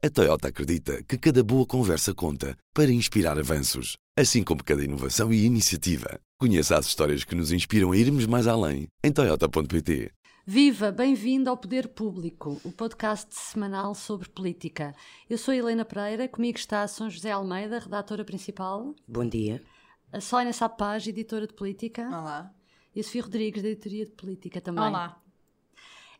A Toyota acredita que cada boa conversa conta para inspirar avanços, assim como cada inovação e iniciativa. Conheça as histórias que nos inspiram a irmos mais além em Toyota.pt. Viva, bem-vindo ao Poder Público, o podcast semanal sobre política. Eu sou Helena Pereira, comigo está a São José Almeida, redatora principal. Bom dia. A Sónia Sapaz, editora de política. Olá. E a Sofia Rodrigues, da editoria de política também. Olá.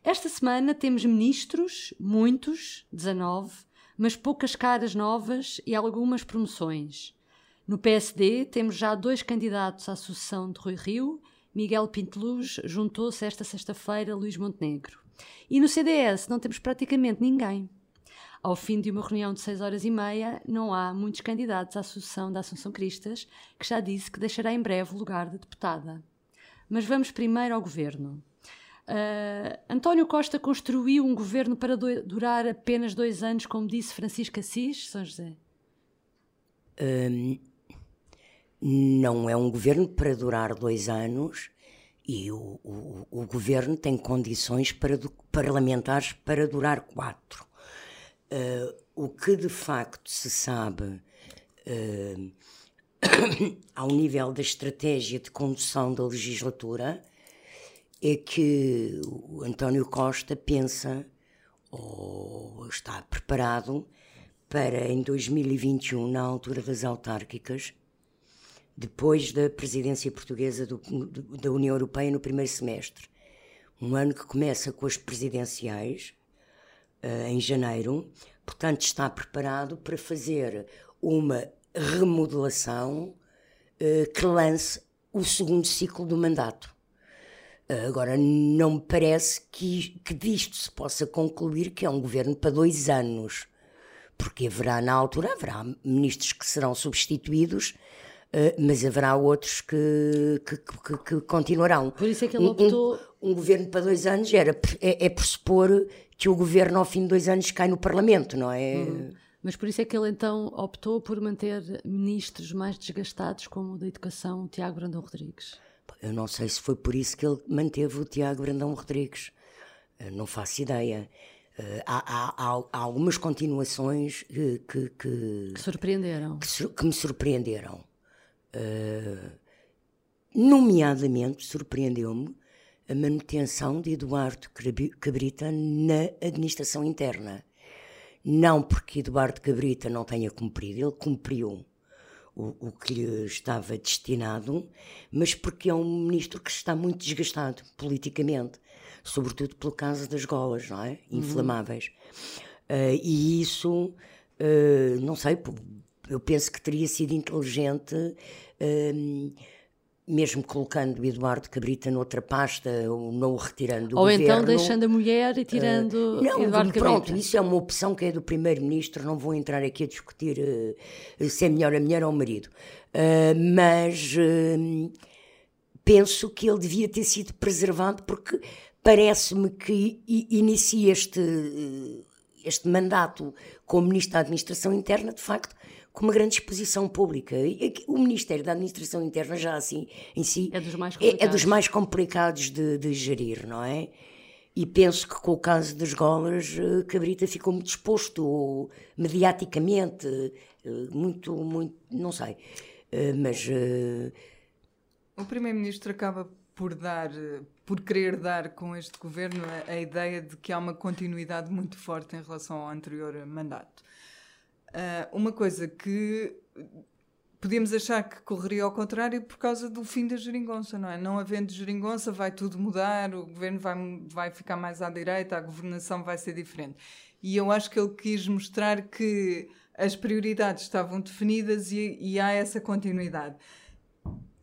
Esta semana temos ministros, muitos, 19, mas poucas caras novas e algumas promoções. No PSD temos já dois candidatos à sucessão de Rui Rio. Miguel Pinteluz juntou-se esta sexta-feira a Luís Montenegro. E no CDS não temos praticamente ninguém. Ao fim de uma reunião de seis horas e meia, não há muitos candidatos à sucessão da Assunção Cristas, que já disse que deixará em breve o lugar de deputada. Mas vamos primeiro ao governo. Uh, António Costa construiu um governo para do, durar apenas dois anos, como disse Francisco Assis, São José? Um, não é um governo para durar dois anos e o, o, o governo tem condições para do, parlamentares para durar quatro. Uh, o que de facto se sabe uh, ao nível da estratégia de condução da legislatura é que o António Costa pensa ou está preparado para em 2021, na altura das autárquicas, depois da presidência portuguesa do, da União Europeia no primeiro semestre, um ano que começa com as presidenciais uh, em janeiro, portanto está preparado para fazer uma remodelação uh, que lance o segundo ciclo do mandato. Agora, não me parece que, que disto se possa concluir que é um governo para dois anos, porque haverá, na altura, haverá ministros que serão substituídos, uh, mas haverá outros que, que, que, que, continuarão. Por isso é que ele optou. Um, um, governo para dois anos era, é, é pressupor que o governo, ao fim de dois anos, cai no Parlamento, não é? Hum. Mas por isso é que ele então optou por manter ministros mais desgastados, como o da Educação, o Tiago Brandão Rodrigues. Eu não sei se foi por isso que ele manteve o Tiago Brandão Rodrigues. não faço ideia. Uh, há, há, há, algumas continuações que, que, que, que surpreenderam. Que, que, me surpreenderam. Uh, nomeadamente, surpreendeu-me a manutenção de Eduardo Cabrita na administração interna. Não porque Eduardo Cabrita não tenha cumprido, ele cumpriu o, o, que lhe estava destinado, mas porque é um ministro que está muito desgastado politicamente, sobretudo pelo caso das golas, não é? Uhum. Inflamáveis. Uhum. Uh, e isso, uh, não sei, eu penso que teria sido inteligente. Uh, mesmo colocando o Eduardo Cabrita noutra pasta, ou não o retirando do ou governo. Ou então deixando a mulher e tirando uh, não, Eduardo pronto, Cabrita. isso é uma opção que é do primeiro-ministro, não vou entrar aqui a discutir uh, se é melhor a mulher ou o marido. Uh, mas penso que ele devia ter sido preservado porque parece-me que inicia este, este mandato como Ministro da Administração Interna, de facto, com uma grande exposição pública. O Ministério da Administração Interna já assim em si é dos mais complicados, é, é dos mais complicados de, de, gerir, não é? E penso que com o caso das golas, eh, Cabrita ficou muito exposto, mediaticamente, eh, muito, muito, não sei. Eh, mas. O Primeiro-Ministro acaba por dar, por querer dar com este governo a, a ideia de que há uma continuidade muito forte em relação ao anterior mandato. Uh, uma coisa que podíamos achar que correria ao contrário por causa do fim da geringonça, não é? Não havendo geringonça, vai tudo mudar, o governo vai, vai ficar mais à direita, a governação vai ser diferente. E eu acho que ele quis mostrar que as prioridades estavam definidas e, e há essa continuidade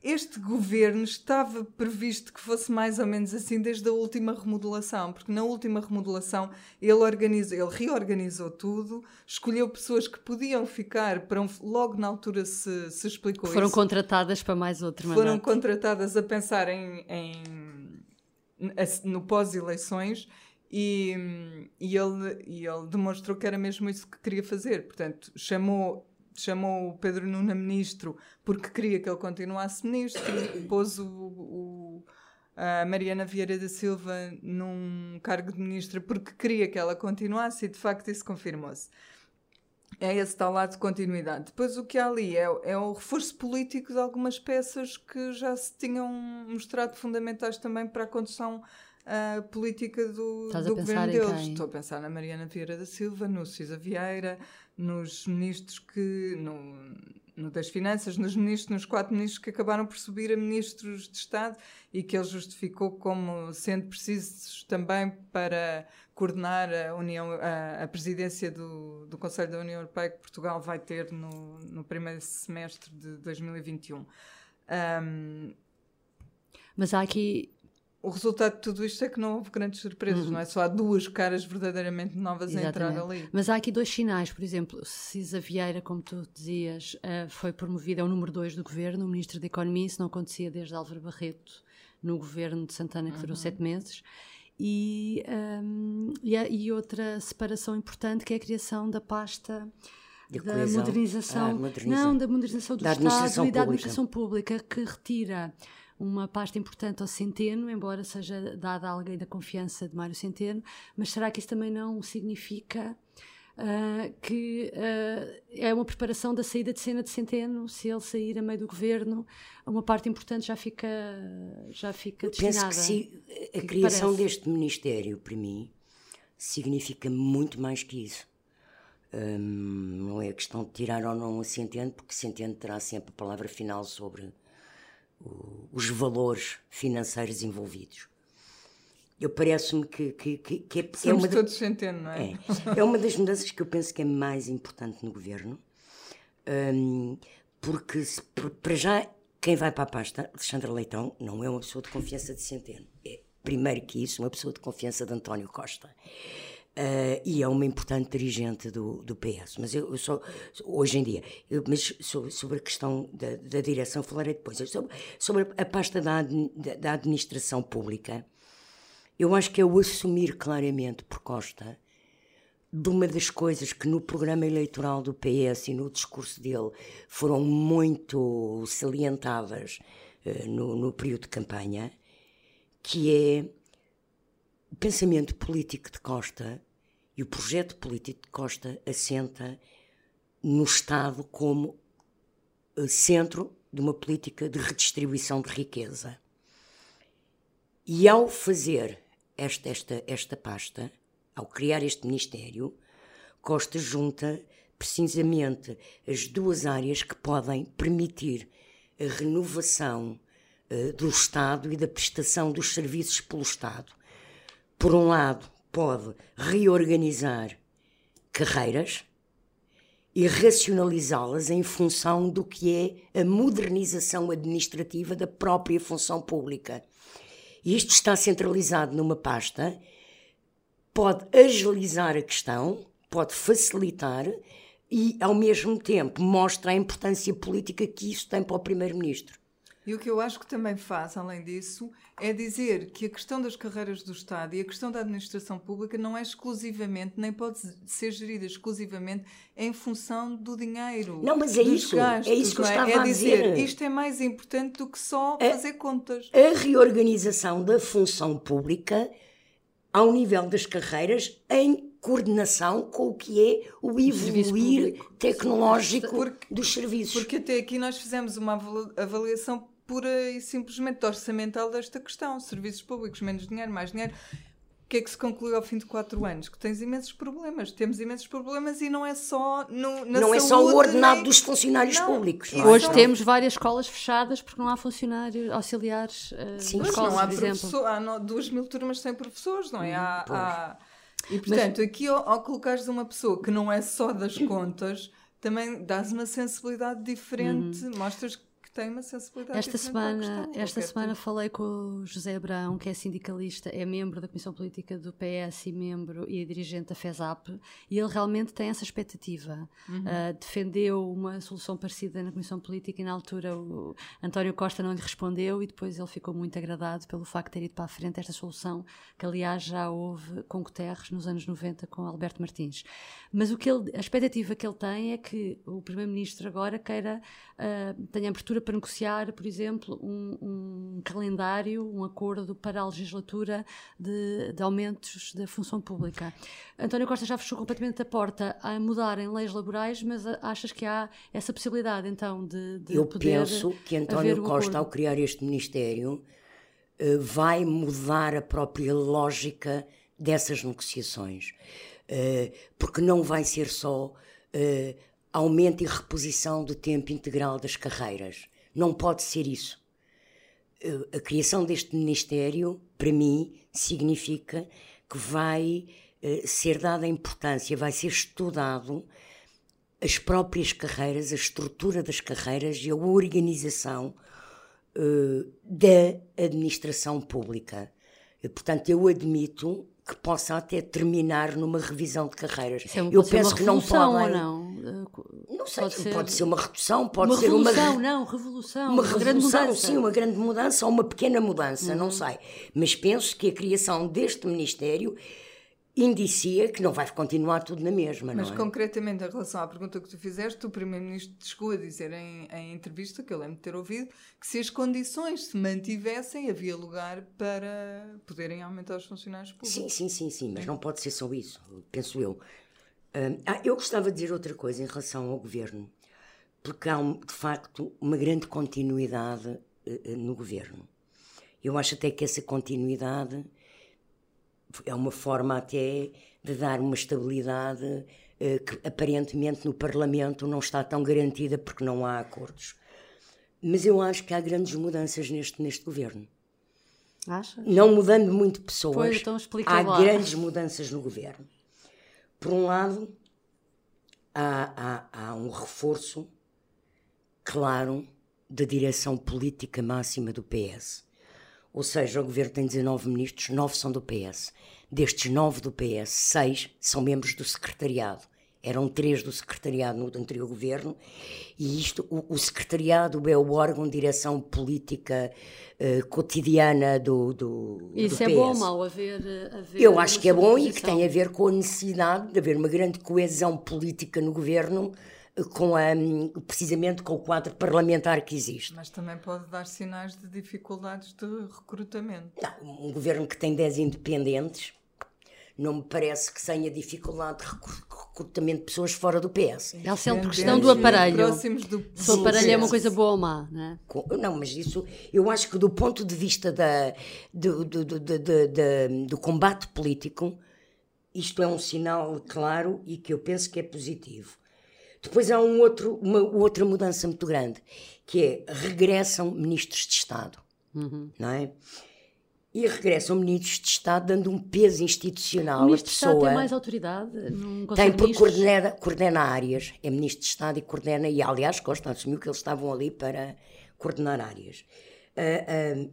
este governo estava previsto que fosse mais ou menos assim desde a última remodelação, porque na última remodelação ele, organizou, ele reorganizou tudo, escolheu pessoas que podiam ficar para um, logo na altura se, se explicou Foram isso. contratadas para mais outro mandato. Foram contratadas a pensar em, em no pós-eleições e, e, ele, e ele demonstrou que era mesmo isso que queria fazer. Portanto, chamou chamou o Pedro Nuno ministro porque queria que ele continuasse ministro, pôs o, o, a Mariana Vieira da Silva num cargo de ministra porque queria que ela continuasse e de facto isso confirmou-se. é esse tal lado de continuidade. Depois o que há ali é, é o reforço político de algumas peças que já se tinham mostrado fundamentais também para a condução uh, política do, do governo deles. Estou a pensar na Mariana Vieira da Silva, no Cisa Vieira, nos ministros que. No, no das Finanças, nos ministros, nos quatro ministros que acabaram por subir a ministros de Estado e que ele justificou como sendo precisos também para coordenar a, União, a, a presidência do, do Conselho da União Europeia que Portugal vai ter no, no primeiro semestre de 2021. Um, Mas há aqui o resultado de tudo isto é que não houve grandes surpresas, uhum. não é? Só há duas caras verdadeiramente novas Exatamente. a entrar ali. Mas há aqui dois sinais, por exemplo, Cisa Vieira, como tu dizias, uh, foi promovido, é o número dois do governo, o ministro da Economia, isso não acontecia desde Álvaro Barreto no governo de Santana, que uhum. durou sete meses. E, um, e, e, outra separação importante que é a criação da pasta de da modernização, ah, não, da modernização do da Estado e da administração pública, que retira uma pasta importante ao Centeno, embora seja dada a alguém da confiança de Mário Centeno, mas será que isso também não significa uh, que uh, é uma preparação da saída de cena de Centeno? Se ele sair a meio do governo, uma parte importante já fica, já fica destinada. Penso que sim, a que criação que deste Ministério, para mim, significa muito mais que isso. Não é a questão de tirar ou não a Centeno, porque Centeno terá sempre a palavra final sobre os valores financeiros envolvidos. Eu parece-me que, que, que, que é, é uma todos centeno, não é? é? É uma das mudanças que eu penso que é mais importante no governo, um, porque se, para já quem vai para a pasta, Alexandre Leitão, não é uma pessoa de confiança de Centeno. É, primeiro que isso, uma pessoa de confiança de António Costa. Uh, e é uma importante dirigente do, do PS. Mas eu, eu só, hoje em dia, eu, mas sobre, a questão da, da direção falarei depois. Sobre, sobre a pasta da, da administração pública, eu acho que é o assumir claramente por Costa de uma das coisas que no programa eleitoral do PS e no discurso dele foram muito salientadas uh, no, no período de campanha, que é o pensamento político de Costa e o projeto político de Costa assenta no Estado como eh, centro de uma política de redistribuição de riqueza. E ao fazer esta, esta, esta pasta, ao criar este Ministério, Costa junta precisamente as duas áreas que podem permitir a renovação uh, do Estado e da prestação dos serviços pelo Estado. Por um lado, pode reorganizar carreiras e racionalizá-las em função do que é a modernização administrativa da própria função pública. Isto está centralizado numa pasta, pode agilizar a questão, pode facilitar e, ao mesmo tempo, mostra a importância política que isso tem para o Primeiro-Ministro. E o que eu acho que também faz, além disso, é dizer que a questão das carreiras do Estado e a questão da administração pública não é exclusivamente, nem pode ser gerida exclusivamente em função do dinheiro. Não, mas é isso. Gastos, é isso que eu é? estava é? a dizer. dizer. Isto é mais importante do que só a, fazer contas. A reorganização da função pública ao nível das carreiras em coordenação com o que é o evoluir tecnológico porque, dos serviços. Porque até aqui nós fizemos uma avaliação pura e simplesmente orçamental desta questão. Serviços públicos, menos dinheiro, mais dinheiro. O que é que se concluiu ao fim de quatro anos? Que tens imensos problemas. Temos imensos problemas e não é só no, na Não saúde, é só o ordenado nem... dos funcionários não, públicos. Não é? Hoje temos várias escolas fechadas porque não há funcionários auxiliares uh, Sim, escolas, não há por exemplo. Há duas mil turmas sem professores, não é? Hum, há, há... E portanto, Mas... aqui ao, ao colocares uma pessoa que não é só das contas, também dás uma sensibilidade diferente, uhum. mostras tem uma sensibilidade esta semana Esta semana falei com o José Abrão, que é sindicalista, é membro da Comissão Política do PS e membro e dirigente da FESAP, e ele realmente tem essa expectativa. Uhum. Uh, defendeu uma solução parecida na Comissão Política e na altura o António Costa não lhe respondeu e depois ele ficou muito agradado pelo facto de ter ido para a frente esta solução, que aliás já houve com Guterres nos anos 90 com Alberto Martins. Mas o que ele, a expectativa que ele tem é que o Primeiro-Ministro agora queira, uh, tenha abertura para negociar, por exemplo, um, um calendário, um acordo para a legislatura de, de, aumentos da função pública. António Costa já fechou completamente a porta a mudarem leis laborais, mas achas que há essa possibilidade então de, de Eu poder penso que António Costa, acordo. ao criar este Ministério, eh, vai mudar a própria lógica dessas negociações. Eh, porque não vai ser só eh, aumento e reposição do tempo integral das carreiras. Não pode ser isso. A criação deste Ministério, para mim, significa que vai ser dada importância, vai ser estudado as próprias carreiras, a estrutura das carreiras e a organização uh, da administração pública. Portanto, eu admito que possa até terminar numa revisão de carreiras. É eu penso que não podem. não? Não sei, pode ser, pode ser uma redução, pode uma ser uma revolução, não, revolução, uma, uma revolução, grande mudança. sim, uma grande mudança ou uma pequena mudança, uhum. não sei. Mas penso que a criação deste ministério indicia que não vai continuar tudo na mesma, Mas não é? concretamente em relação à pergunta que tu fizeste, o Primeiro-Ministro chegou a dizer em, em, entrevista, que eu lembro de ter ouvido, que se as condições se mantivessem, havia lugar para poderem aumentar os funcionários públicos. Sim, sim, sim, sim, mas não pode ser só isso, penso eu. ah, eu gostava de dizer outra coisa em relação ao governo, porque há, de facto, uma grande continuidade uh, no governo. Eu acho até que essa continuidade é uma forma até de dar uma estabilidade eh, que aparentemente no Parlamento não está tão garantida porque não há acordos. Mas eu acho que há grandes mudanças neste, neste governo. Achas? Não mudando muito pessoas, pois, então há lá. grandes mudanças no governo. Por um lado, há, há, há um reforço claro da direção política máxima do PS. Ou seja, o governo tem 19 ministros, 9 são do PS. Destes 9 do PS, 6 são membros do secretariado. Eram três do secretariado no anterior governo, e isto, o, o secretariado é o órgão de direção política uh, cotidiana do, do, Isso do é PS. bom ou mau haver, haver Eu acho que é bom e que tem a ver com a necessidade de haver uma grande coesão política no governo com a, precisamente com o quadro parlamentar que existe. Mas também pode dar sinais de dificuldades de recrutamento. Não, um governo que tem 10 independentes não me parece que tenha dificuldade de recrutamento de pessoas fora do PS. É sempre questão do aparelho. Do... Se o aparelho é uma coisa boa ou má, não é? Não, mas isso, eu acho que do ponto de vista da, do, do, do, do, do combate político, isto é um sinal claro e que eu penso que é positivo. Depois há um outro, uma outra mudança muito grande, que é regressam ministros de Estado, uhum. não é? E regressam ministros de Estado dando um peso institucional o ministro à pessoa. De Estado tem mais autoridade? tem porque coordena, coordena áreas, é ministro de Estado e coordena, e aliás Costa assumiu que eles estavam ali para coordenar áreas. Uh, uh,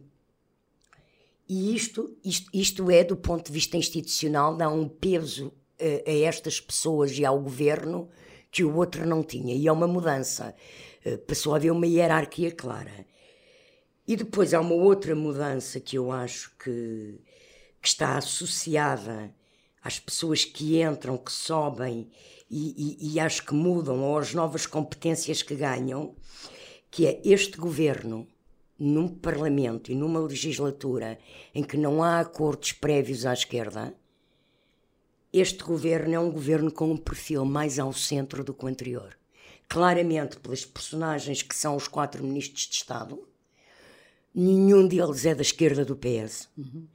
e isto, isto, isto é, do ponto de vista institucional, dá um peso uh, a estas pessoas e ao governo que o outro não tinha. E é uma mudança. Eh, passou a haver uma hierarquia clara. E depois há uma outra mudança que eu acho que, que está associada às pessoas que entram, que sobem e, e, e acho que mudam, ou às novas competências que ganham, que é este governo, num parlamento e numa legislatura em que não há acordos prévios à esquerda, este governo é um governo com um perfil mais ao centro do que o anterior. Claramente, pelas personagens que são os quatro ministros de Estado, nenhum deles é da esquerda do PS. Uhum.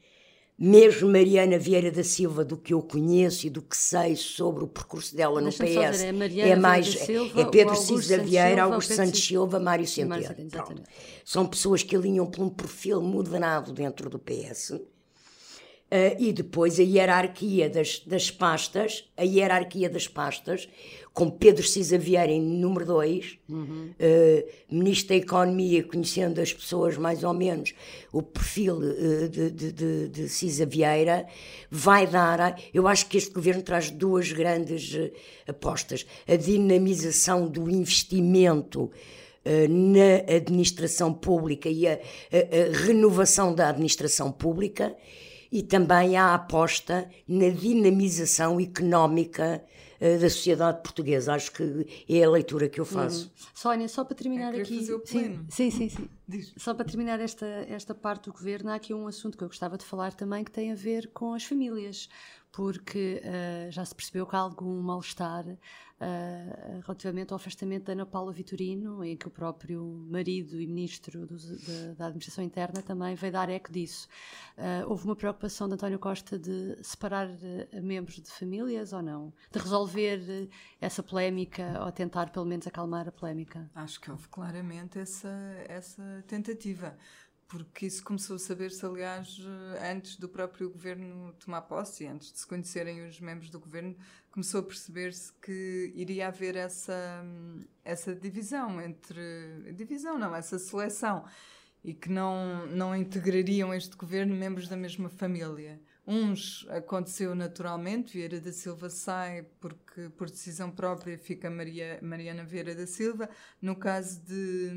Mesmo Mariana Vieira da Silva, do que eu conheço e do que sei sobre o percurso dela no PS, dizer, é, é, mais Silva, é Pedro Cisa Vieira, Augusto Santos Silva, Mário Centeno. São pessoas que alinham por um perfil moderado dentro do PS Uh, e depois a hierarquia das, das pastas, a hierarquia das pastas, com Pedro Cisa Vieira em número 2, uhum. uh, Ministro da Economia, conhecendo as pessoas mais ou menos, o perfil uh, de, de, de, de, Cisa Vieira, vai dar. Eu acho que este governo traz duas grandes apostas: a dinamização do investimento. na administração pública e a, a, a renovação da administração pública, e também a aposta na dinamização económica uh, da sociedade portuguesa. Acho que é a leitura que eu faço. Uhum. Sónia, só para terminar é aqui. Fazer o pleno. Sim, sim, sim. sim. Só para terminar esta, esta parte do governo, há aqui um assunto que eu gostava de falar também que tem a ver com as famílias porque uh, já se percebeu que há algum mal-estar uh, relativamente ao afastamento da Ana Paula Vitorino, em que o próprio marido e ministro do, da, da, Administração Interna também veio dar eco disso. Uh, houve uma preocupação de António Costa de separar membros de famílias ou não? De resolver essa polémica ou tentar pelo menos acalmar a polémica? Acho que houve claramente essa, essa tentativa porque isso começou a saber-se, aliás, antes do próprio governo tomar posse, antes de se conhecerem os membros do governo, começou a perceber-se que iria haver essa, essa divisão entre. Divisão, não, essa seleção. E que não, não integrariam este governo membros da mesma família. Uns aconteceu naturalmente, Vieira da Silva sai porque por decisão própria fica Maria, Mariana Vieira da Silva. No caso de,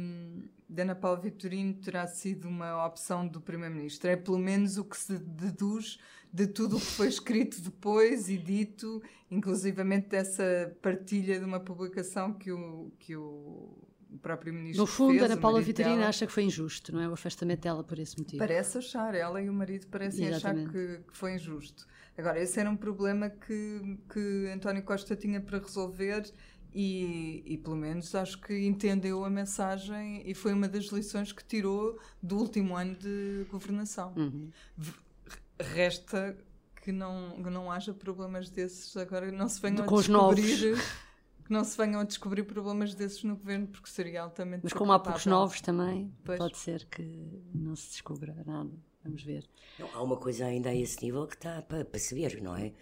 de Ana Paula Vitorino terá sido uma opção do Primeiro-Ministro. É pelo menos o que se deduz de tudo o que foi escrito depois e dito, inclusivamente dessa partilha de uma publicação que o, que o o próprio ministro. No fundo, fez, Ana Paula Vitorina acha que foi injusto, não é? O afastamento dela por esse motivo. Parece achar, ela e o marido parecem Exatamente. achar que, que, foi injusto. Agora, esse era um problema que, que António Costa tinha para resolver e, e, pelo menos acho que entendeu a mensagem e foi uma das lições que tirou do último ano de governação. Uhum. Resta que não, que não haja problemas desses agora, não se venham a descobrir que não se venham a descobrir problemas desses no governo, porque seria altamente. Mas como há poucos novos também, pois. pode ser que não se descubra nada. Vamos ver. Não, há uma coisa ainda a esse nível que está para, para se ver, não é?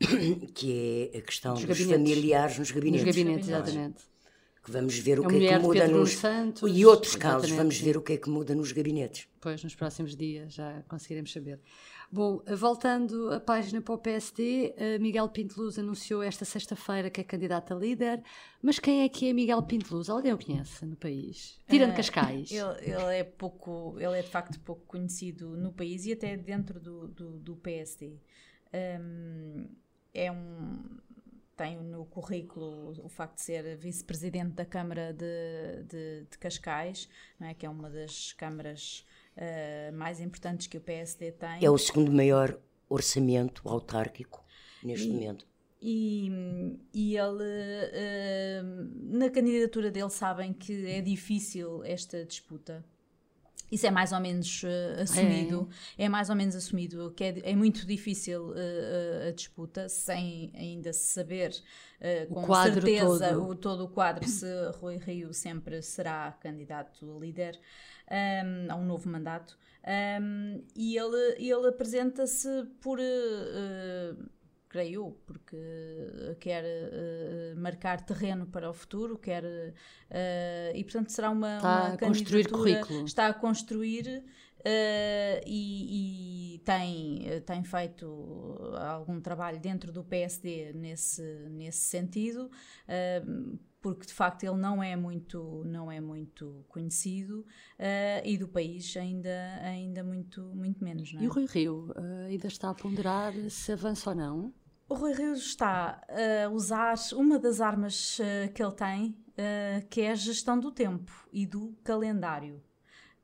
Que é a questão dos, dos familiares nos gabinetes. Nos gabinetes, exatamente. Que vamos ver o a que é que muda nos. Santos, e outros casos, vamos ver o que é que muda nos gabinetes. Pois, nos próximos dias já conseguiremos saber. Bom, voltando a página para o PSD, Miguel Pinteluz anunciou esta sexta-feira que é candidato a líder, mas quem é que é Miguel Pinteluz? Alguém o conhece no país? Tirando uh, Cascais. Ele, ele, é pouco, ele é de facto pouco conhecido no país e até dentro do, do, do PSD. Um, é um tem no currículo o facto de ser vice-presidente da Câmara de, de, de Cascais, é? que é uma das câmaras uh, mais importantes que o PSD tem. É o segundo maior orçamento autárquico neste e, momento. E, e ele, uh, na candidatura dele, sabem que é difícil esta disputa. Isso é mais ou menos uh, assumido. É. é. mais ou menos assumido que é, é muito difícil uh, a disputa, sem ainda se saber uh, com certeza todo. O, todo o quadro se Rui Rio sempre será candidato líder um, a um novo mandato. Um, e ele, ele apresenta-se por. Uh, creio porque quer uh, marcar terreno para o futuro, quer uh, e portanto será uma, está uma a construir currículo. Está a construir uh, e, e, tem, tem feito algum trabalho dentro do PSD nesse, nesse sentido porque de facto ele não é muito não é muito conhecido uh, e do país ainda ainda muito muito menos é? e o Rui Rio uh, ainda está a ponderar se avança ou não? O Rui Rio está a usar uma das armas uh, que ele tem que é a gestão do tempo e do calendário.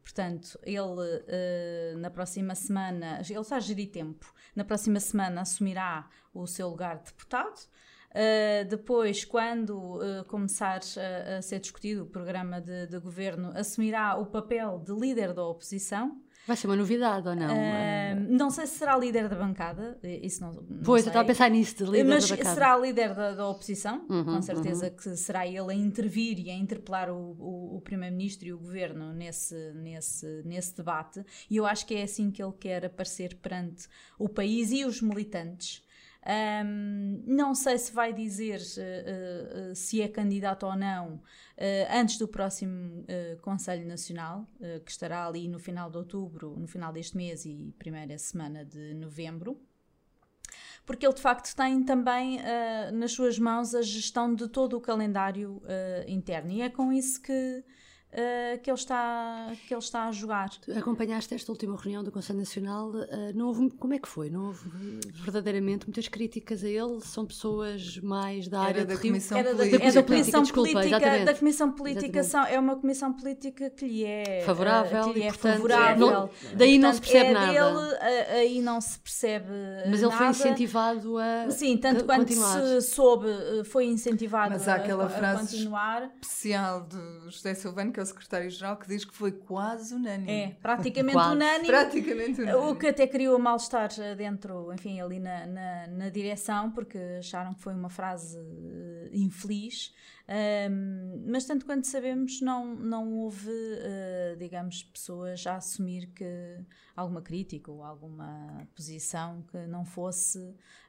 Portanto, ele na próxima semana, ele está a gerir tempo, na próxima semana assumirá o seu lugar de deputado, Uh, depois, quando uh, começar a, a, ser discutido o programa de, de, governo, assumirá o papel de líder da oposição. Vai ser uma novidade ou não? Uh, não sei se será líder da bancada, isso não. não pois, sei. eu estava a pensar nisso, de líder Mas da bancada. será líder da, da oposição, uhum, com certeza uhum. que será ele a intervir e a interpelar o, o, o Primeiro-Ministro e o Governo nesse, nesse, nesse debate, e eu acho que é assim que ele quer aparecer perante o país e os militantes um, não sei se vai dizer uh, uh, se é candidato ou não uh, antes do próximo Conselho Nacional, que estará ali no final de outubro, no final deste mês e primeira semana de novembro. Porque ele de facto tem também nas suas mãos a gestão de todo o calendário interno, e é com isso que uh, que, ele está, que ele está a jogar. Tu acompanhaste esta última reunião do Conselho Nacional, uh, não houve, como é que foi? Não houve verdadeiramente muitas críticas a ele? São pessoas mais da área Era da de? Comissão Era da, Política. é da Comissão Política, exatamente. da Comissão Política Exatamente. são, é uma Comissão Política que lhe é Favorável uh, que lhe e, é portanto, favorável. não- daí não se Portanto, percebe é nada. Dele, a- aí não se percebe Mas ele foi nada. incentivado a Sim, tanto a quanto continuar. se soube, foi incentivado Mas há a, aquela a frase- continuar. Especial do José Silvano, que é o secretário-geral, que diz que foi quase unânime. É, praticamente Quase. unânime. Praticamente unânime. O que até criou mal-estar eh, dentro, enfim, ali na, na, na direção, porque acharam que foi uma frase eh, infeliz. Ahm, mas, tanto quanto sabemos, não, não houve, eh, digamos, pessoas a assumir que alguma crítica ou alguma posição que não fosse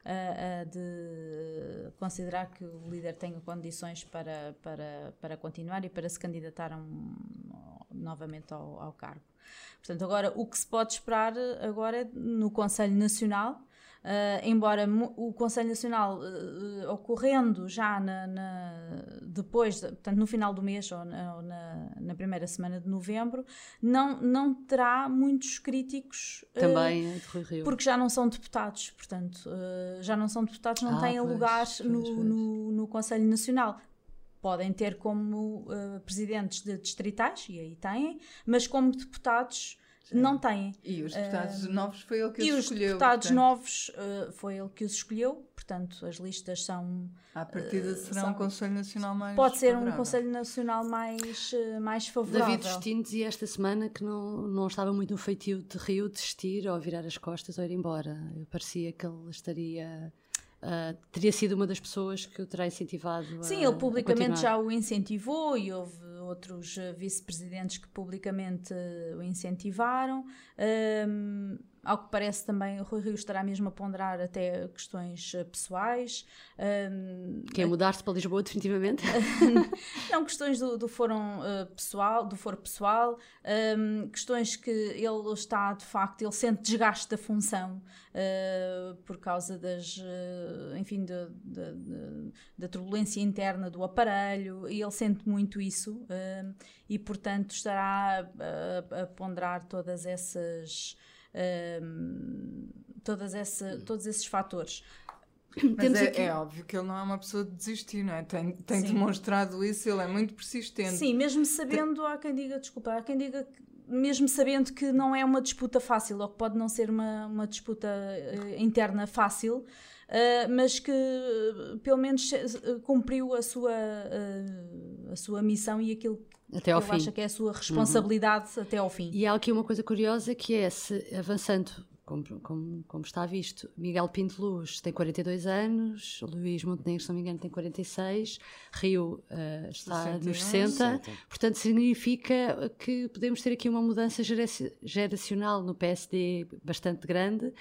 a, a de considerar que o líder tenha condições para, para, para continuar e para se candidatar um- novamente ao, ao cargo. Portanto, agora o que se pode esperar agora é no Conselho Nacional, eh, embora o Conselho Nacional eh, ocorrendo já na, na- depois, de- portanto, no final do mês ou, na, ou na- primeira semana de novembro, não, não terá muitos críticos Também de Rui Rio. porque já não são deputados, portanto, já não são deputados, não Ah, têm pois, lugar pois, no, pois. No, no Conselho Nacional. Podem ter como eh, presidentes de distritais, e aí têm, mas como deputados não têm. E os deputados novos foi ele que Eh, E os os escolheu. deputados portanto, novos eh, foi ele que os escolheu, portanto, as listas são. À partida será são- um Conselho Nacional mais. Pode ser um favorável. Conselho Nacional mais, eh, mais favorável. David Justino dizia esta semana que não, não estava muito no feitio de Rio desistir ou virar as costas ou ir embora. Parecia que ele estaria. ah, teria sido uma das pessoas que o terá incentivado a Sim, ele a publicamente continuar. já o incentivou e houve outros eh, vice-presidentes que publicamente o incentivaram. Ahm, ao que parece também, o Rui Rio estará mesmo a ponderar até questões eh, pessoais. Ahm, Quer mudar-se para Lisboa definitivamente? não, questões do, do foro eh, pessoal, do foro pessoal, hum, questões que ele está, de facto, ele sente desgaste da função eh, por causa das, eh, enfim, de- de- de- da turbulência interna do aparelho, e ele sente muito isso, hum, e portanto estará a, a ponderar todas essas. Hum, todas essa, todos esses fatores. Mas é, aqui- é óbvio que ele não é uma pessoa de desistir, não é? Tem, tem Sim. demonstrado isso, ele é muito persistente. Sim, mesmo sabendo, há quem diga, desculpa, há quem diga que, mesmo sabendo que não é uma disputa fácil, ou que pode não ser uma, uma disputa eh, interna fácil, eh, mas que eh, pelo menos eh, cumpriu a sua, a sua missão e aquilo que Até ao ele fim. acha que é a sua responsabilidade até ao fim. E há aqui uma coisa curiosa que é se avançando, como, como, como está visto, Miguel Pinto Luz tem 42 anos, Luís Montenegro, se não me engano, tem 46, Rio eh, está 61. nos 60, 60. portanto significa que podemos ter aqui uma mudança geraci- geracional no PSD bastante grande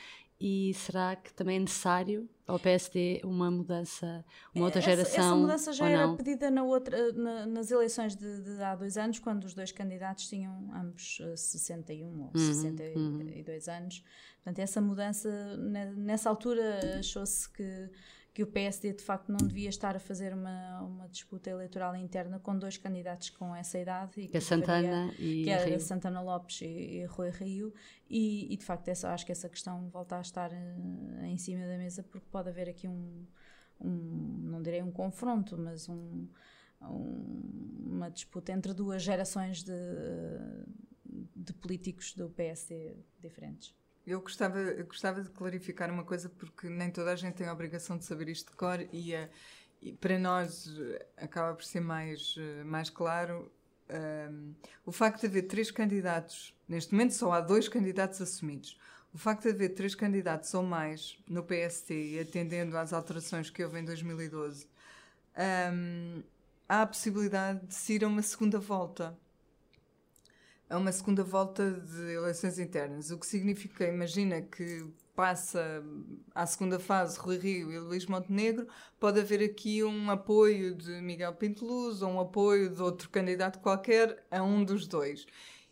e será que também é necessário ao PSD uma mudança, uma outra Essa- geração Essa, mudança já era não? pedida na outra, na- nas eleições de, de há dois anos, quando os dois candidatos tinham ambos eh, 61 ou 62 anos. Portanto, essa mudança, ne- nessa altura, achou-se que, que o PSD de facto não devia estar a fazer uma, uma disputa eleitoral interna com dois candidatos com essa idade. E Que é deveria- Santana e que era Rio. Santana Lopes e, e Rui Rio, e, e, de facto essa, acho que essa questão volta a estar eh, em cima da mesa porque pode haver aqui um, um não direi um confronto, mas um, um- uma disputa entre duas gerações de, de políticos do PSD diferentes. Eu gostava, eu gostava de clarificar uma coisa, porque nem toda a gente tem a obrigação de saber isto de cor e, e para nós eh, acaba por ser mais, eh, mais claro. ehm, o facto de haver três candidatos, neste momento só há dois candidatos assumidos. O facto de haver três candidatos ou mais no PST, e atendendo às alterações que houve em 2012, ehm, há a possibilidade de se ir a uma segunda volta a uma segunda volta de eleições internas, o que significa, imagina que passa à segunda fase Rui Rio e Luís Montenegro, pode haver aqui um apoio de Miguel Pinto Luz ou um apoio de outro candidato qualquer a um dos dois.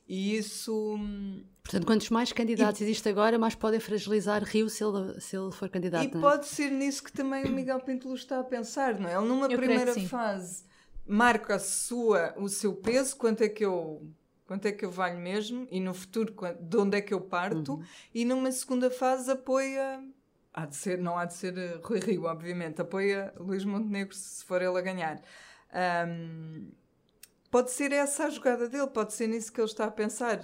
E isso hum, Portanto, quantos mais candidatos existe agora, mais podem fragilizar Rio se ele, se ele for candidato. E não é? pode ser nisso que também o Miguel Pinto Luz está a pensar, não é? Ele numa Eu primeira fase marca a sua, o seu peso, quanto é que eu quanto é que eu valho mesmo e no futuro de onde é que eu parto uhum. e numa segunda fase apoia há de ser, não há de ser uh, Rui Rio, obviamente, apoia Luís Montenegro se for ele a ganhar. Um, pode ser essa a jogada dele, pode ser nisso que ele está a pensar.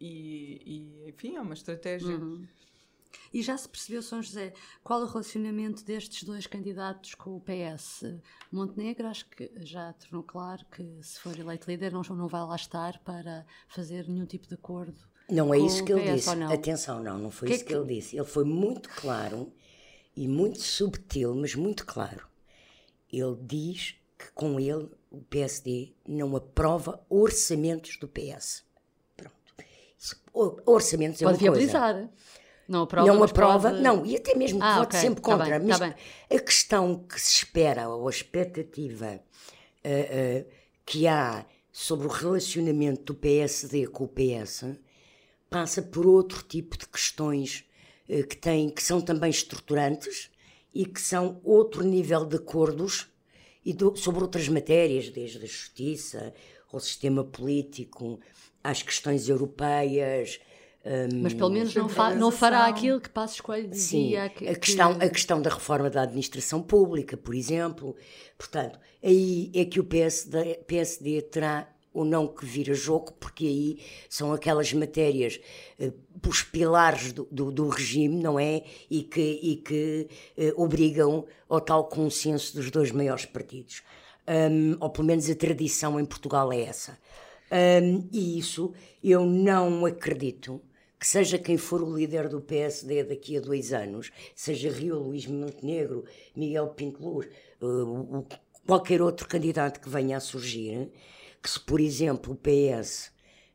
E, e enfim, é uma estratégia. Uhum. E já se percebeu, São José, qual o relacionamento destes dois candidatos com o PS? Montenegro, acho que já tornou claro que se for eleito líder não, não vai lá estar para fazer nenhum tipo de acordo. Não é isso que ele disse. Não? Atenção, não, não foi que isso que, que ele disse. Ele foi muito claro e muito subtil, mas muito claro. Ele diz que com ele o PSD não aprova orçamentos do PS. Pronto. Orçamentos é Pode uma viabilizar. coisa. Não aprova. Não aprova, não, e até mesmo ah, voto okay. sempre tá contra. Tá bem, mas tá a questão que se espera, ou a expectativa uh, uh, que há sobre o relacionamento do PSD com o PS, passa por outro tipo de questões uh, que, têm, que são também estruturantes e que são outro nível de acordos e do, sobre outras matérias, desde a justiça, ao sistema político, às questões europeias, um, Mas pelo menos não, fa não fará aquilo que Passos Coelho dizia. Sim, que, a, questão, a questão da reforma da administração pública, por exemplo. Portanto, aí é que o PSD, PSD terá ou não que vir a jogo, porque aí são aquelas matérias, uh, os pilares do, do, do, regime, não é? E que, e que uh, obrigam ao tal consenso dos dois maiores partidos. Um, ou pelo menos a tradição em Portugal é essa. Um, e isso eu não acredito que seja quem for o líder do PSD daqui a dois anos, seja Rio Luís Montenegro, Miguel Pinteluz, uh, qualquer outro candidato que venha a surgir, que se, por exemplo, o PS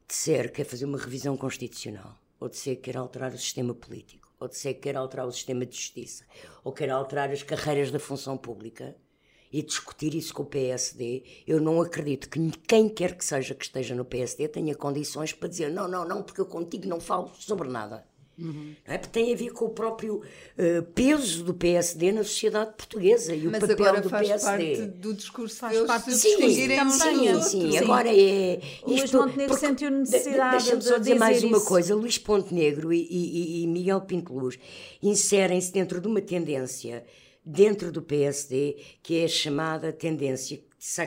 disser que quer fazer uma revisão constitucional, ou disser que quer alterar o sistema político, ou disser que quer alterar o sistema de justiça, ou quer alterar as carreiras da função pública, e discutir isso com o PSD, eu não acredito que quem quer que seja que esteja no PSD tenha condições para dizer não, não, não, porque eu contigo não falo sobre nada. Uhum. Não é? Porque tem a ver com o próprio uh, peso do PSD na sociedade portuguesa e Mas o papel do faz PSD. Parte do discurso faz parte de sim, sim, sim, sim, Agora é. Isto, Luís Montenegro sentiu necessidade Deixa-me só dizer mais uma coisa: Luís Montenegro e, e, e Miguel Pinteluz inserem-se dentro de uma tendência dentro do PSD, que é a chamada tendência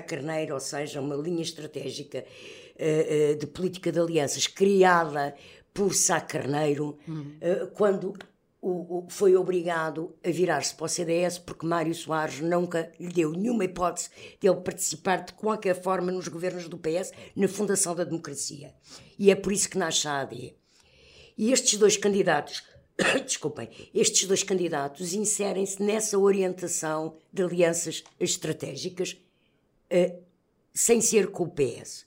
Carneiro, ou seja, uma linha estratégica uh, de política de alianças criada por Sá Carneiro, uhum. uh, quando o, o, foi obrigado a virar-se para o CDS porque Mário Soares nunca lhe deu nenhuma hipótese de ele participar de qualquer forma nos governos do PS na fundação da democracia. E é por isso que nasce a AD. E estes dois candidatos desculpem, estes dois candidatos inserem-se nessa orientação de alianças estratégicas uh, sem ser com o PS.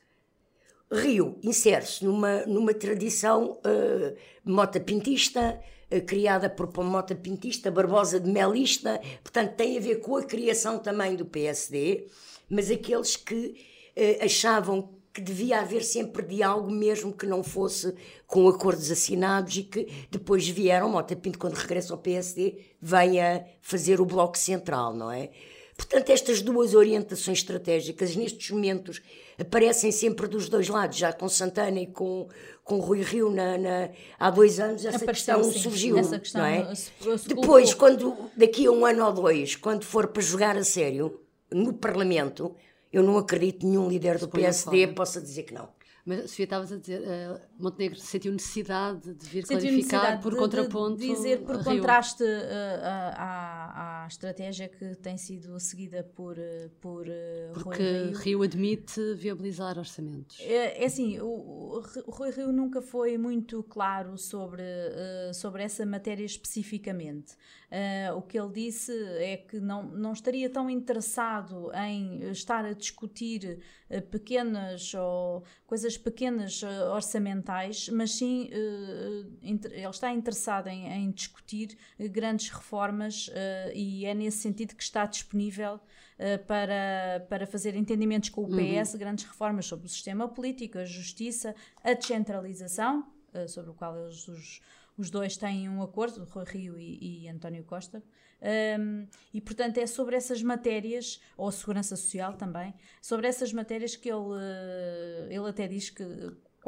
Rio insere-se numa, numa tradição uh, mota pintista, uh, criada por mota pintista, Barbosa de Melista, portanto tem a ver com a criação também do PSD, mas aqueles que achavam que devia haver sempre diálogo, mesmo que não fosse com acordos assinados e que depois vieram, Mota Pinto, quando regressa ao PSD, venha fazer o Bloco Central, não é? Portanto, estas duas orientações estratégicas, nestes momentos, aparecem sempre dos dois lados, já com Santana e com, com Rui Rio na, na há dois anos, essa Apareceu, questão sim, surgiu. Questão não é? Se, se Depois, quando, daqui a um ano ou dois, quando for para jogar a sério no Parlamento, eu não acredito que nenhum líder do PSD possa dizer que não. Mas, Sofia, estavas a dizer, uh, Montenegro sentiu necessidade de vir sentiu clarificar por de, contraponto. De dizer por contraste uh, à, à, estratégia que tem sido seguida por, uh, por Porque Rui Rio. Rio admite viabilizar orçamentos. É, é assim, o, o, Rui Rio nunca foi muito claro sobre, sobre essa matéria especificamente. O que ele disse é que não, não estaria tão interessado em estar a discutir pequenas ou coisas pequenas uh, orçamentais, mas sim uh, ele está interessado em, em discutir grandes reformas e é nesse sentido que está disponível para, para fazer entendimentos com o PS, uhum. grandes reformas sobre o sistema político, a justiça, a descentralização, sobre o qual eles, os, os dois têm um acordo, Rui Rio e, e António Costa, Um, e portanto é sobre essas matérias, ou segurança social também, sobre essas matérias que ele, ele até diz que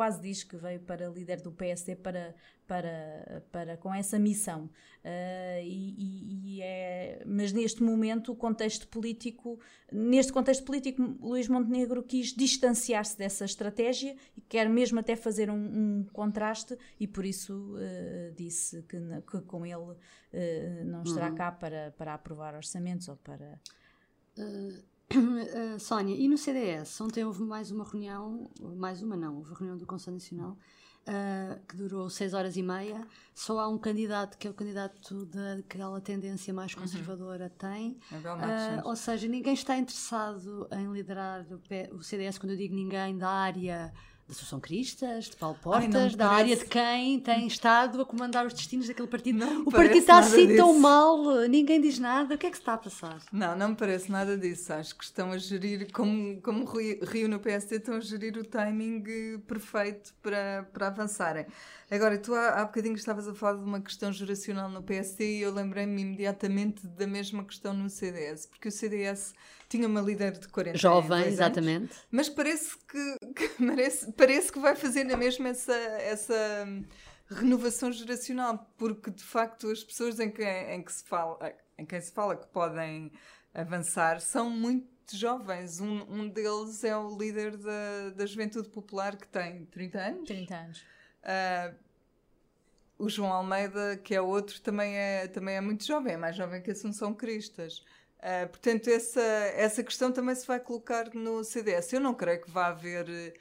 quase diz que veio para líder do PSD para, para, para com essa missão. Uh, e, e, é, mas neste momento o contexto político, neste contexto político, Luís Montenegro quis distanciar-se dessa estratégia e quer mesmo até fazer um, um contraste e por isso uh, disse que, que, com ele uh, não estará uhum. cá para, para aprovar orçamentos ou para. Uh, Sónia, e no CDS? Ontem houve mais uma reunião, mais uma não, houve reunião do Conselho Nacional uh, que durou seis horas e meia. Só há um candidato que é o candidato daquela tendência mais uhum. conservadora uhum. tem. Uh, ou seja, ninguém está interessado em liderar o, o CDS, quando eu digo ninguém, da área da Associação Cristas, de Paulo Portas, Ai, da parece... área de quem tem estado a comandar os destinos daquele partido. Não o partido está assim disso. tão mal, ninguém diz nada. O que é que se está a passar? Não, não me parece nada disso. Acho que estão a gerir, como, como Rio no PSD, estão a gerir o timing perfeito para, para avançarem. Agora, tu há, há bocadinho estavas a falar de uma questão geracional no PSD e eu lembrei-me imediatamente da mesma questão no CDS, porque o CDS tinha uma líder de 40 Jovem, anos, exatamente. Mas parece que, que, parece, parece que vai fazer na mesma essa, essa renovação geracional, porque de facto as pessoas em, que, em, que se fala, em quem se fala que podem avançar são muito jovens. Um, um deles é o líder da, da Juventude Popular, que tem 30 anos. 30 anos. Uh, o João Almeida, que é outro, também é, também é muito jovem, é mais jovem que Assunção Cristas. Uh, portanto, essa, essa questão também se vai colocar no CDS. Eu não creio que vá haver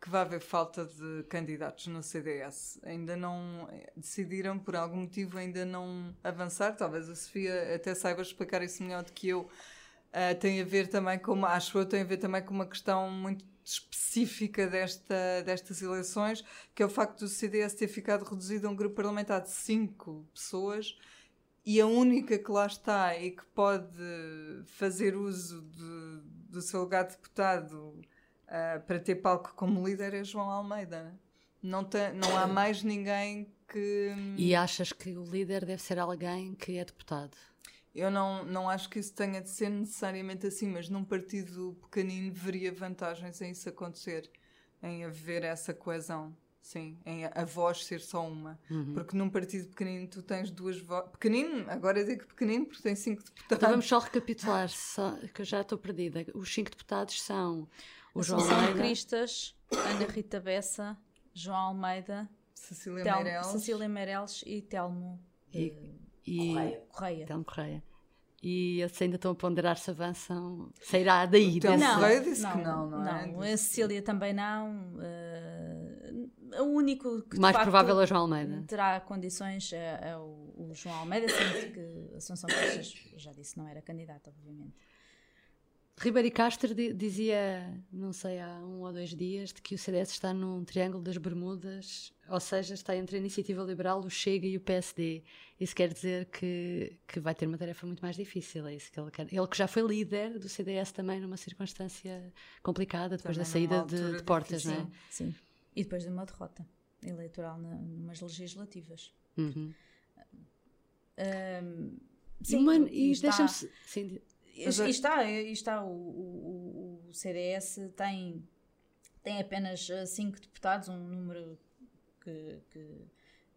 que vá haver falta de candidatos no CDS. Ainda não decidiram, por algum motivo, ainda não avançar. Talvez a Sofia até saiba explicar isso melhor do que eu. Uh, tem a ver também com, acho eu, tem a ver também com uma questão muito específica desta, destas eleições, que é o facto do CDS ter ficado reduzido a um grupo parlamentar de cinco pessoas e a única que lá está e que pode fazer uso de, do seu lugar de deputado uh, para ter palco como líder é João Almeida. Não, tem, não há mais ninguém que. E achas que o líder deve ser alguém que é deputado? Eu não, não acho que isso tenha de ser necessariamente assim, mas num partido pequenino veria vantagens em isso acontecer, em haver essa coesão. Sim, em a voz ser só uma. Uhum. Porque num partido pequenino tu tens duas vozes. Pequenino, agora digo pequenino porque tem cinco deputados. Então vamos só recapitular, só, que eu já estou perdida. Os cinco deputados são o João Almeida. Cristas, Ana Rita Bessa, João Almeida, Cecília, Telmo, Meireles. Cecília Meireles e Telmo e, uh, e Correia. Correia. Telmo Correia e eles ainda estão a ponderar se avançam, sairá daí. Então, não, não, disse não, que não, não, é? não. A Cecília também não. Uh, o único que mais provável é o João Almeida. Terá condições é, é o, o, João Almeida, sendo que Assunção Cristas já disse não era candidata, obviamente. Ribeiro Castro dizia, não sei, há um ou dois dias, de que o CDS está num triângulo das Bermudas, ou seja, está entre a Iniciativa Liberal, o Chega e o PSD. Isso quer dizer que, que vai ter uma tarefa muito mais difícil, é isso que ele quer. Ele que já foi líder do CDS também numa circunstância complicada, depois também da saída de, de, portas, não é? Sim, e depois de uma derrota eleitoral na, numas legislativas. Uhum. Um, sim, e, e, e deixa-me... Sim, e está, está o, o, o, CDS tem, tem apenas eh, cinco deputados, um número que, que,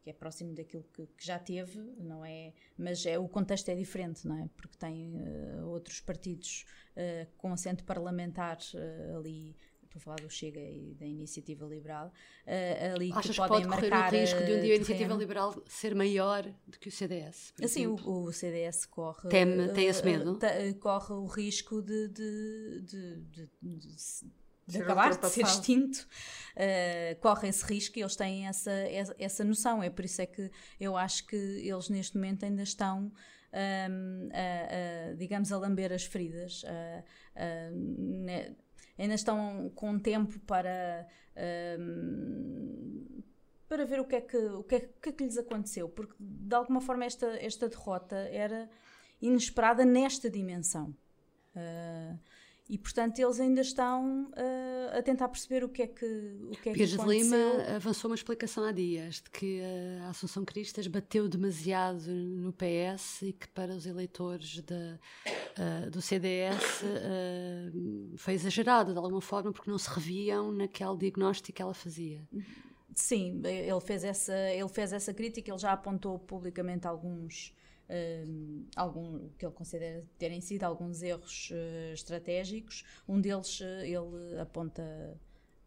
que é próximo daquilo que, que, já teve, não é? Mas é, o contexto é diferente, não é? Porque tem uh, outros partidos uh, com assento parlamentar uh, ali estou a falar do Chega e da Iniciativa Liberal, uh, ali Achas que podem que pode marcar correr o risco de um dia a Iniciativa Liberal ser maior do que o CDS? Assim, o, o, CDS corre... Tem, tem esse medo? Uh, corre o risco de, de, de, de, de de acabar de ser extinto, uh, corre esse risco e eles têm essa, essa noção. É por isso é que eu acho que eles neste momento ainda estão, um, a, a, digamos, a lamber as feridas. Uh, ainda estão com tempo para. Um, para ver o que, é que, o, que é, o que é que lhes aconteceu, porque de alguma forma esta, esta derrota era inesperada nesta dimensão. Uh, e portanto eles ainda estão uh, a tentar perceber o que é que, o que, é que Pires de aconteceu. Lima avançou uma explicação há dias de que a Assunção Cristas bateu demasiado no PS e que para os eleitores da, ah, do CDS ah, foi exagerado de alguma forma porque não se reviam naquele diagnóstico que ela fazia. Sim, ele fez essa, ele fez essa crítica, ele já apontou publicamente alguns, um, algum, que ele considera terem sido alguns erros uh, estratégicos. Um deles uh, ele aponta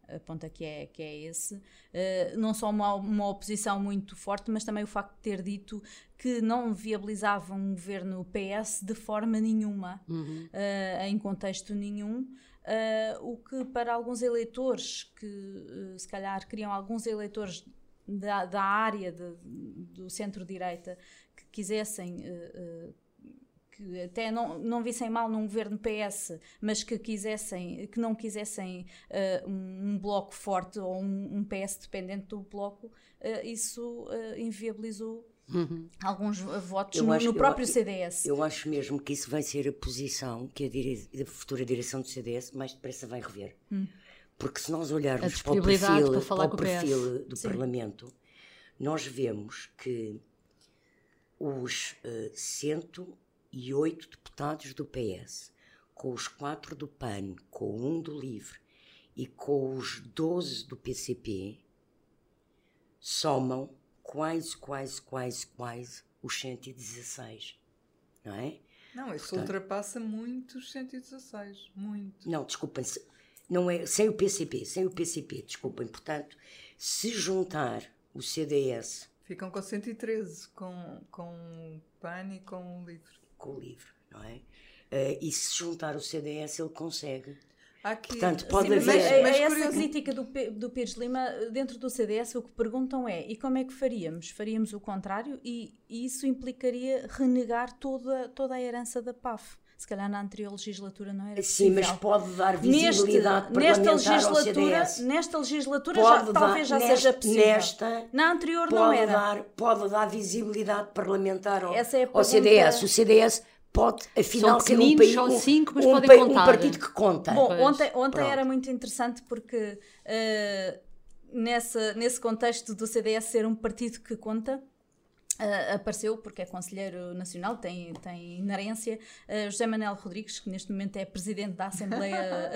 aponta que é, que é esse. Uh, não só uma, uma oposição muito forte, mas também o facto de ter dito que não viabilizava um governo PS de forma nenhuma, Uhum. uh, em contexto nenhum. Uh, o que para alguns eleitores que se calhar queriam alguns eleitores da, da área de- do centro-direita que quisessem uh, uh, que até não, não vissem mal num governo PS, mas que quisessem, que não quisessem uh, um, um bloco forte ou um, um PS dependente do bloco, uh, isso uh, inviabilizou Uhum. alguns votos Eu no, acho- no próprio eu- CDS. Eu acho mesmo que isso vai ser a posição que a, dire- a futura direção do CDS mais depressa vai rever. Porque se nós olharmos para o perfil, para falar para o com o PS. perfil do Sim. Parlamento, nós vemos que os eh, 108 deputados do PS, com os 4 do PAN, com um do LIVRE e com os 12 do PCP, somam quase, quase, quase, quase os 116. Não é? Não, isso Portanto- ultrapassa muito os 116. Muito. Não, desculpem, se- não é, sem o PCP, sem o PCP, desculpem. Portanto, se juntar o CDS Ficam com 113, com, com o PAN e com o LIVRE. com o LIVRE, não é? Eh, e se juntar o CDS, ele consegue. Há aqui- Portanto, pode Sim, mas haver- a- a- mas essa crítica do, do Pires Lima, dentro do CDS, o que perguntam é: e como é que faríamos? Faríamos o contrário e, e isso implicaria renegar toda, toda a herança da PAF. Se calhar na anterior legislatura não era Sim, mas possível. pode dar Neste, visibilidade nesta parlamentar ao legislatura, CDS. nesta legislatura Pode já, dar- talvez já neste- seja possível. nesta, na anterior não Pode era. dar, pode dar visibilidade parlamentar ao, Essa é a ao CDS. O CDS pode, afinal, São ser um, pequeninos, país, são um, cinco, mas um, podem um contar. partido que conta. Bom, Pois, ontem, ontem pronto. era muito interessante porque eh, nessa, nesse contexto do CDS ser um partido que conta. Eh, apareceu porque é conselheiro nacional, tem, tem inerência. eh, José Manuel Rodrigues, que neste momento é presidente da Assembleia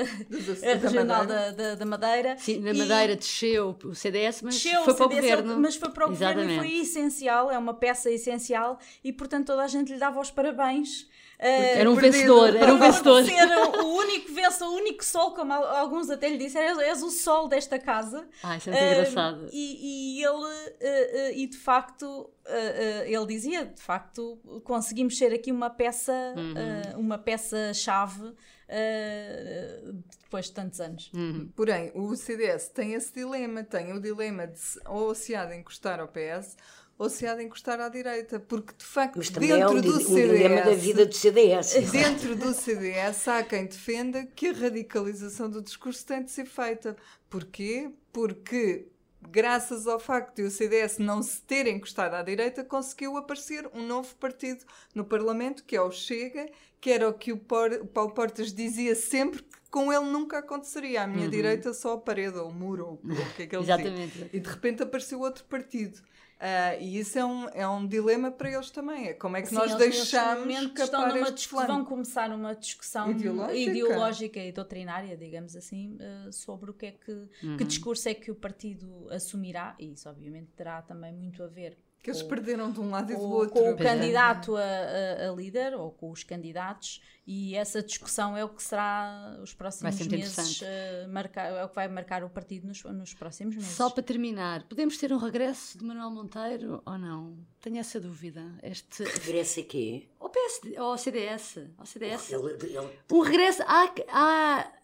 eh, da Regional Madeira. da, da, da Madeira. Sim, na Madeira desceu o CDS, mas Desceu foi o para o governo. mas foi para o governo e foi Exatamente. essencial, é uma peça essencial e portanto toda a gente lhe dava os parabéns. Eh, Era um vencedor, era um vencedor. ser o único vencedor, o único sol, como al- alguns até lhe disseram, és, o sol desta casa. Ah, isso é muito Ah, engraçado. E, e ele, e de facto, ele dizia, de facto, conseguimos ser aqui uma peça, Uhum. ah, uma peça-chave ah, depois de tantos anos. Uhum. Porém, o CDS tem esse dilema, tem o dilema de se- ou se há de encostar ao PS ou se há de encostar à direita, porque de facto Mas também é dentro um, di- do um CDS, da vida do CDS. dentro do CDS há quem defenda que a radicalização do discurso tem de ser feita. Porquê? Porque graças ao facto de o CDS não se ter encostado à direita, conseguiu aparecer um novo partido no Parlamento, que é o Chega, que era o que o, Paulo Portas dizia sempre que com ele nunca aconteceria. À minha direita só a parede, ou o muro, ou o que é que ele dizia. Exatamente. E de repente apareceu outro partido. Ah, e isso é um, é um dilema para eles também. É como é que Sim, nós deixamos escapar numa este discussão, vão começar uma discussão Ideológica. ideológica e doutrinária, digamos assim, eh, sobre o que é que, Uhum. que discurso é que o partido assumirá, e isso obviamente terá também muito a ver Que eles perderam de um lado e do outro. com o candidato a, a- a líder ou com os candidatos e essa discussão é o que será os próximos meses eh, marcar, é o que vai marcar o partido nos, nos próximos meses. Só para terminar, podemos ter um regresso de Manuel Monteiro ou não? Tenho essa dúvida. Este, Regresso aqui. ao PSD, ao CDS, ao CDS. Ele, ele, Um regresso, há,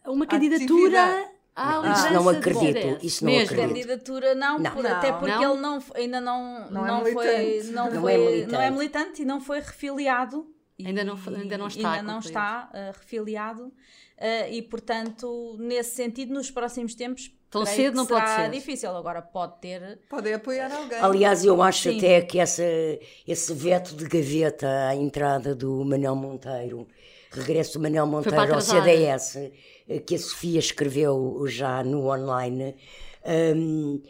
há uma candidatura Atividade. À Não, não acredito, isso não Mesmo. acredito. candidatura não, Não. por- até Não. porque Não? ele não, ainda não, Não não, é foi, militante. não, Não foi é não militante. é militante e não foi refiliado. Ainda não ainda não está ainda não está, eh, refiliado eh, e portanto nesse sentido nos próximos tempos Tão cedo não pode ser. difícil agora pode ter Podem apoiar alguém. Aliás, eu acho Sim. até que essa, esse veto de gaveta à entrada do Manuel Monteiro regresso do Manuel Monteiro ao. CDS, eh, que a Sofia escreveu já no online, hum,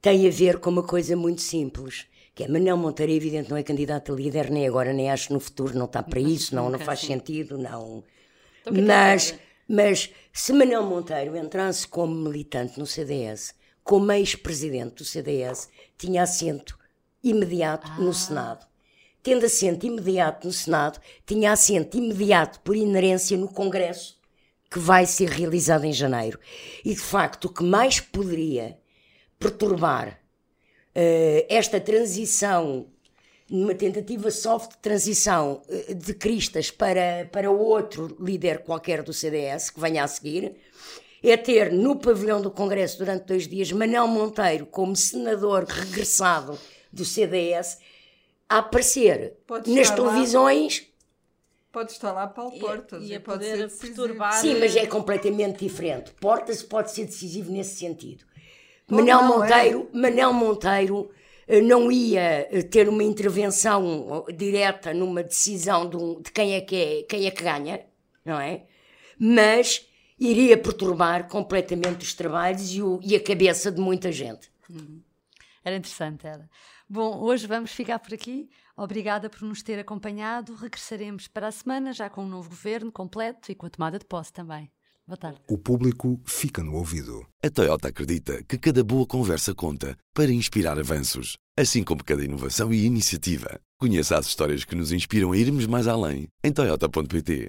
tem a ver com uma coisa muito simples. Que é Manuel Monteiro, é evidente, não é candidato a líder nem agora, nem acho no futuro, não está para isso, não, não faz sentido, não. Então, é Mas, ele mas se Manuel Monteiro entrasse como militante no CDS, como ex-presidente do CDS, tinha assento imediato Ah. no Senado. Tendo assento imediato no Senado, tinha assento imediato por inerência no Congresso, que vai ser realizado em janeiro. E de facto, o que mais poderia perturbar eh, esta transição, numa tentativa soft de transição eh, de Cristas para, para outro líder qualquer do CDS que venha a seguir, é ter no pavilhão do Congresso durante dois dias Manuel Monteiro como senador regressado do CDS a aparecer Pode nas estar lá. televisões. Pode estar lá Paulo Ia- Portas. ia e pode poder ser perturbar- Sim, mas é completamente diferente. Portas pode ser decisivo nesse sentido. Pode Manel não, é? Monteiro, Manel Monteiro eh, não ia eh, ter uma intervenção eh, direta numa decisão de, um- de quem, é que é, quem é que ganha, não é? Mas iria perturbar completamente os trabalhos e, o- e a cabeça de muita gente. Era interessante, era. Bom, hoje vamos ficar por aqui. Obrigada por nos ter acompanhado. Regressaremos para a semana já com um novo governo completo e com a tomada de posse também. Boa tarde. O público fica no ouvido. A Toyota acredita que cada boa conversa conta para inspirar avanços, assim como cada inovação e iniciativa. Conheça as histórias que nos inspiram a irmos mais além em toyota.pt.